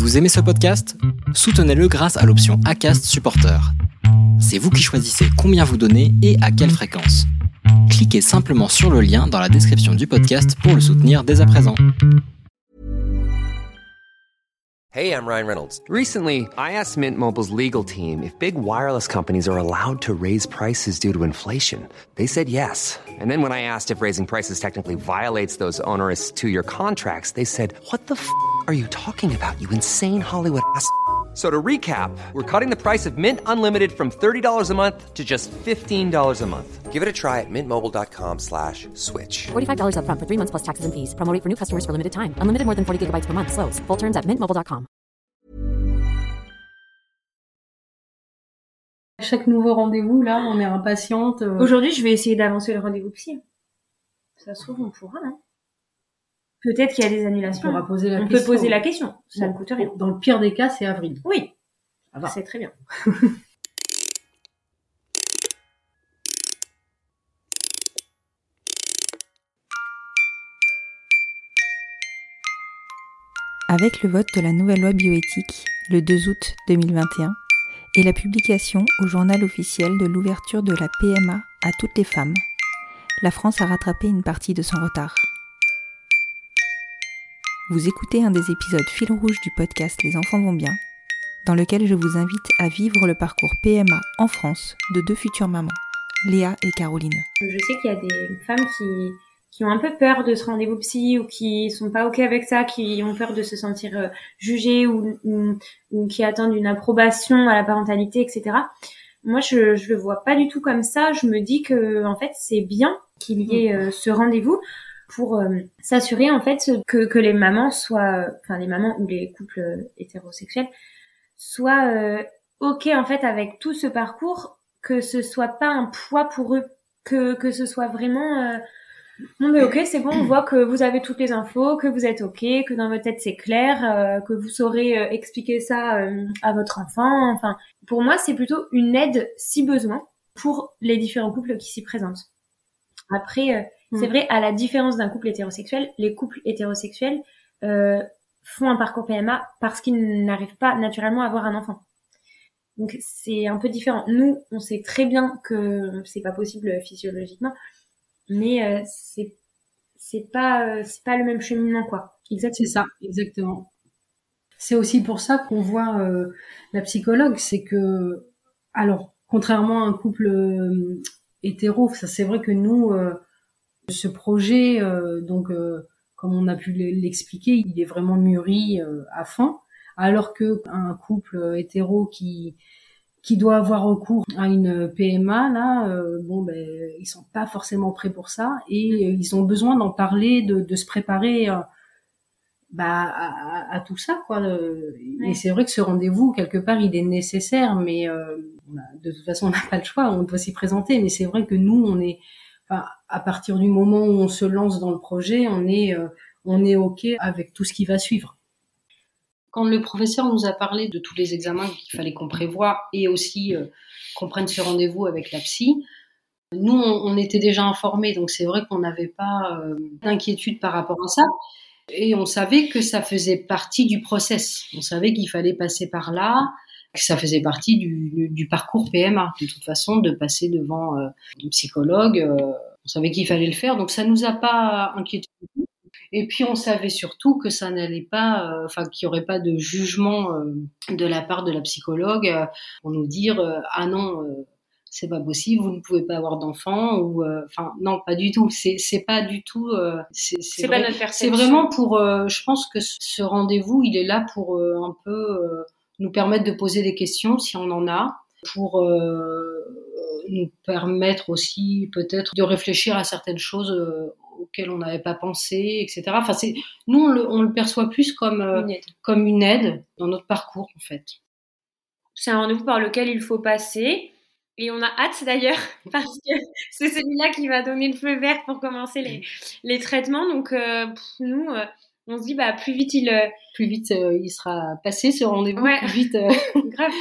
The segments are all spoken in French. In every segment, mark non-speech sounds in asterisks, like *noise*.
Vous aimez ce podcast? Soutenez-le grâce à l'option ACAST Supporter. C'est vous qui choisissez combien vous donnez et à quelle fréquence. Cliquez simplement sur le lien dans la description du podcast pour le soutenir dès à présent. Hey, I'm Ryan Reynolds. Recently, I asked Mint Mobile's legal team if big wireless companies are allowed to raise prices due to inflation. They said yes. And then when I asked if raising prices technically violates those onerous two-year contracts, they said, "What the f*** are you talking about? You insane Hollywood ass." So to recap, we're cutting the price of Mint Unlimited from $30 a month to just $15 a month. Give it a try at mintmobile.com slash switch. $45 upfront for three months plus taxes and fees. Promo rate for new customers for limited time. Unlimited more than 40 gigabytes per month. Slows. Full terms at mintmobile.com. À chaque nouveau rendez-vous, là, on est impatiente. euh, Aujourd'hui, je vais essayer d'avancer le rendez-vous psy. Ça se trouve, on pourra, non Peut-être qu'il y a des on annulations. poser la On question. peut poser la question. Ça ne coûte rien. Dans le pire des cas, c'est avril. Oui, c'est très bien. *laughs* Avec le vote de la nouvelle loi bioéthique le 2 août 2021 et la publication au journal officiel de l'ouverture de la PMA à toutes les femmes, la France a rattrapé une partie de son retard. Vous écoutez un des épisodes fil rouge du podcast Les enfants vont bien, dans lequel je vous invite à vivre le parcours PMA en France de deux futures mamans, Léa et Caroline. Je sais qu'il y a des femmes qui, qui ont un peu peur de ce rendez-vous psy ou qui sont pas ok avec ça, qui ont peur de se sentir euh, jugées ou, ou, ou qui attendent une approbation à la parentalité, etc. Moi, je, je le vois pas du tout comme ça. Je me dis que en fait, c'est bien qu'il y ait euh, ce rendez-vous pour euh, s'assurer en fait que, que les mamans soient, enfin les mamans ou les couples hétérosexuels soient euh, ok en fait avec tout ce parcours, que ce soit pas un poids pour eux, que que ce soit vraiment euh, mais ok c'est bon on voit que vous avez toutes les infos, que vous êtes ok, que dans votre tête c'est clair, euh, que vous saurez euh, expliquer ça euh, à votre enfant. Enfin pour moi c'est plutôt une aide si besoin pour les différents couples qui s'y présentent. Après c'est Mm. vrai à la différence d'un couple hétérosexuel, les couples hétérosexuels euh, font un parcours PMA parce qu'ils n'arrivent pas naturellement à avoir un enfant. Donc c'est un peu différent. Nous, on sait très bien que c'est pas possible physiologiquement, mais euh, c'est c'est pas euh, c'est pas le même cheminement quoi. C'est ça, exactement. C'est aussi pour ça qu'on voit euh, la psychologue, c'est que, alors, contrairement à un couple hétéro, ça c'est vrai que nous, euh, ce projet, euh, donc, euh, comme on a pu l'expliquer, il est vraiment mûri euh, à fond, alors que un couple hétéro qui qui doit avoir recours à une PMA là, euh, bon ben ils sont pas forcément prêts pour ça et ils ont besoin d'en parler, de, de se préparer. euh, bah, à, tout ça quoi. Ouais. Et c'est vrai que ce rendez-vous quelque part il est nécessaire, mais euh, a- de toute façon on n'a pas le choix, on doit s'y présenter. Mais c'est vrai que nous on est, enfin, à partir du moment où on se lance dans le projet, on est euh, on est ok avec tout ce qui va suivre. Quand le professeur nous a parlé de tous les examens qu'il fallait qu'on prévoie et aussi euh, qu'on prenne ce rendez-vous avec la psy, nous, on, était déjà informés, donc c'est vrai qu'on n'avait pas euh, d'inquiétude par rapport à ça. Et on savait que ça faisait partie du process. On savait qu'il fallait passer par là, que ça faisait partie du, du- du parcours PMA, de toute façon, de passer devant euh, un psychologue. euh, on savait qu'il fallait le faire, donc ça nous a pas inquiétés. Et puis on savait surtout que ça n'allait pas, euh, enfin qu'il n'y aurait pas de jugement euh, de la part de la psychologue euh, pour nous dire euh, ah non euh, c'est pas possible, vous ne pouvez pas avoir d'enfant ou euh, enfin non pas du tout, c'est c'est pas du tout, euh, c'est vrai- vraiment pour, euh, je pense que ce rendez-vous il est là pour euh, un peu euh, nous permettre de poser des questions si on en a, pour euh, nous permettre aussi peut-être de réfléchir à certaines choses euh, auxquelles on n'avait pas pensé, etc. Enfin, c'est nous on le, on le perçoit plus comme euh, Une aide. comme une aide dans notre parcours en fait. C'est un rendez-vous par lequel il faut passer. Et on a hâte d'ailleurs, *laughs* parce que c'est celui-là qui va donner le feu vert pour commencer les, les traitements. Donc, euh, nous, euh, on se dit, bah, plus vite il. euh, Plus vite euh, il sera passé ce rendez-vous, Ouais. plus vite. euh, *laughs* grave.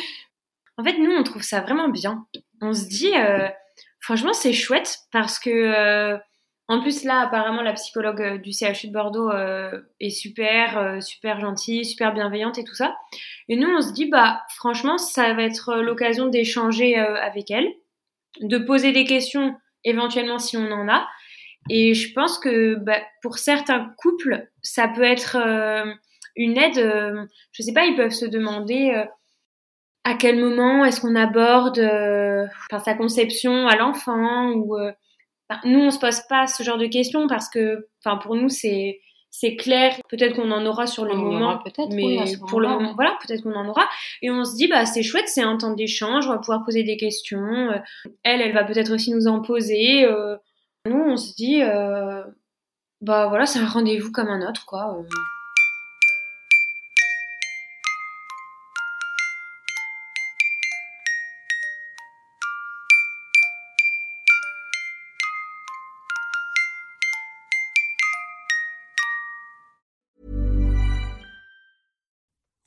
En fait, nous, on trouve ça vraiment bien. On se dit, euh, franchement, c'est chouette parce que, euh, En plus, là, apparemment, la psychologue euh, du CHU de Bordeaux euh, est super, euh, super gentille, super bienveillante et tout ça. Et nous, on se dit, bah, franchement, ça va être l'occasion d'échanger avec elle, de poser des questions éventuellement si on en a. Et je pense que bah, pour certains couples, ça peut être une aide. je sais pas, ils peuvent se demander à quel moment est-ce qu'on aborde sa conception à l'enfant ou nous, on se pose pas ce genre de questions parce que, enfin, pour nous, c'est c'est clair. Peut-être qu'on en aura sur le moment, peut-être, mais pour le moment, voilà, peut-être qu'on en aura. Et on se dit, bah, c'est chouette, c'est un temps d'échange, on va pouvoir poser des questions. Euh, elle, elle va peut-être aussi nous en poser. Euh. nous, on se dit, euh, bah voilà, c'est un rendez-vous comme un autre, quoi.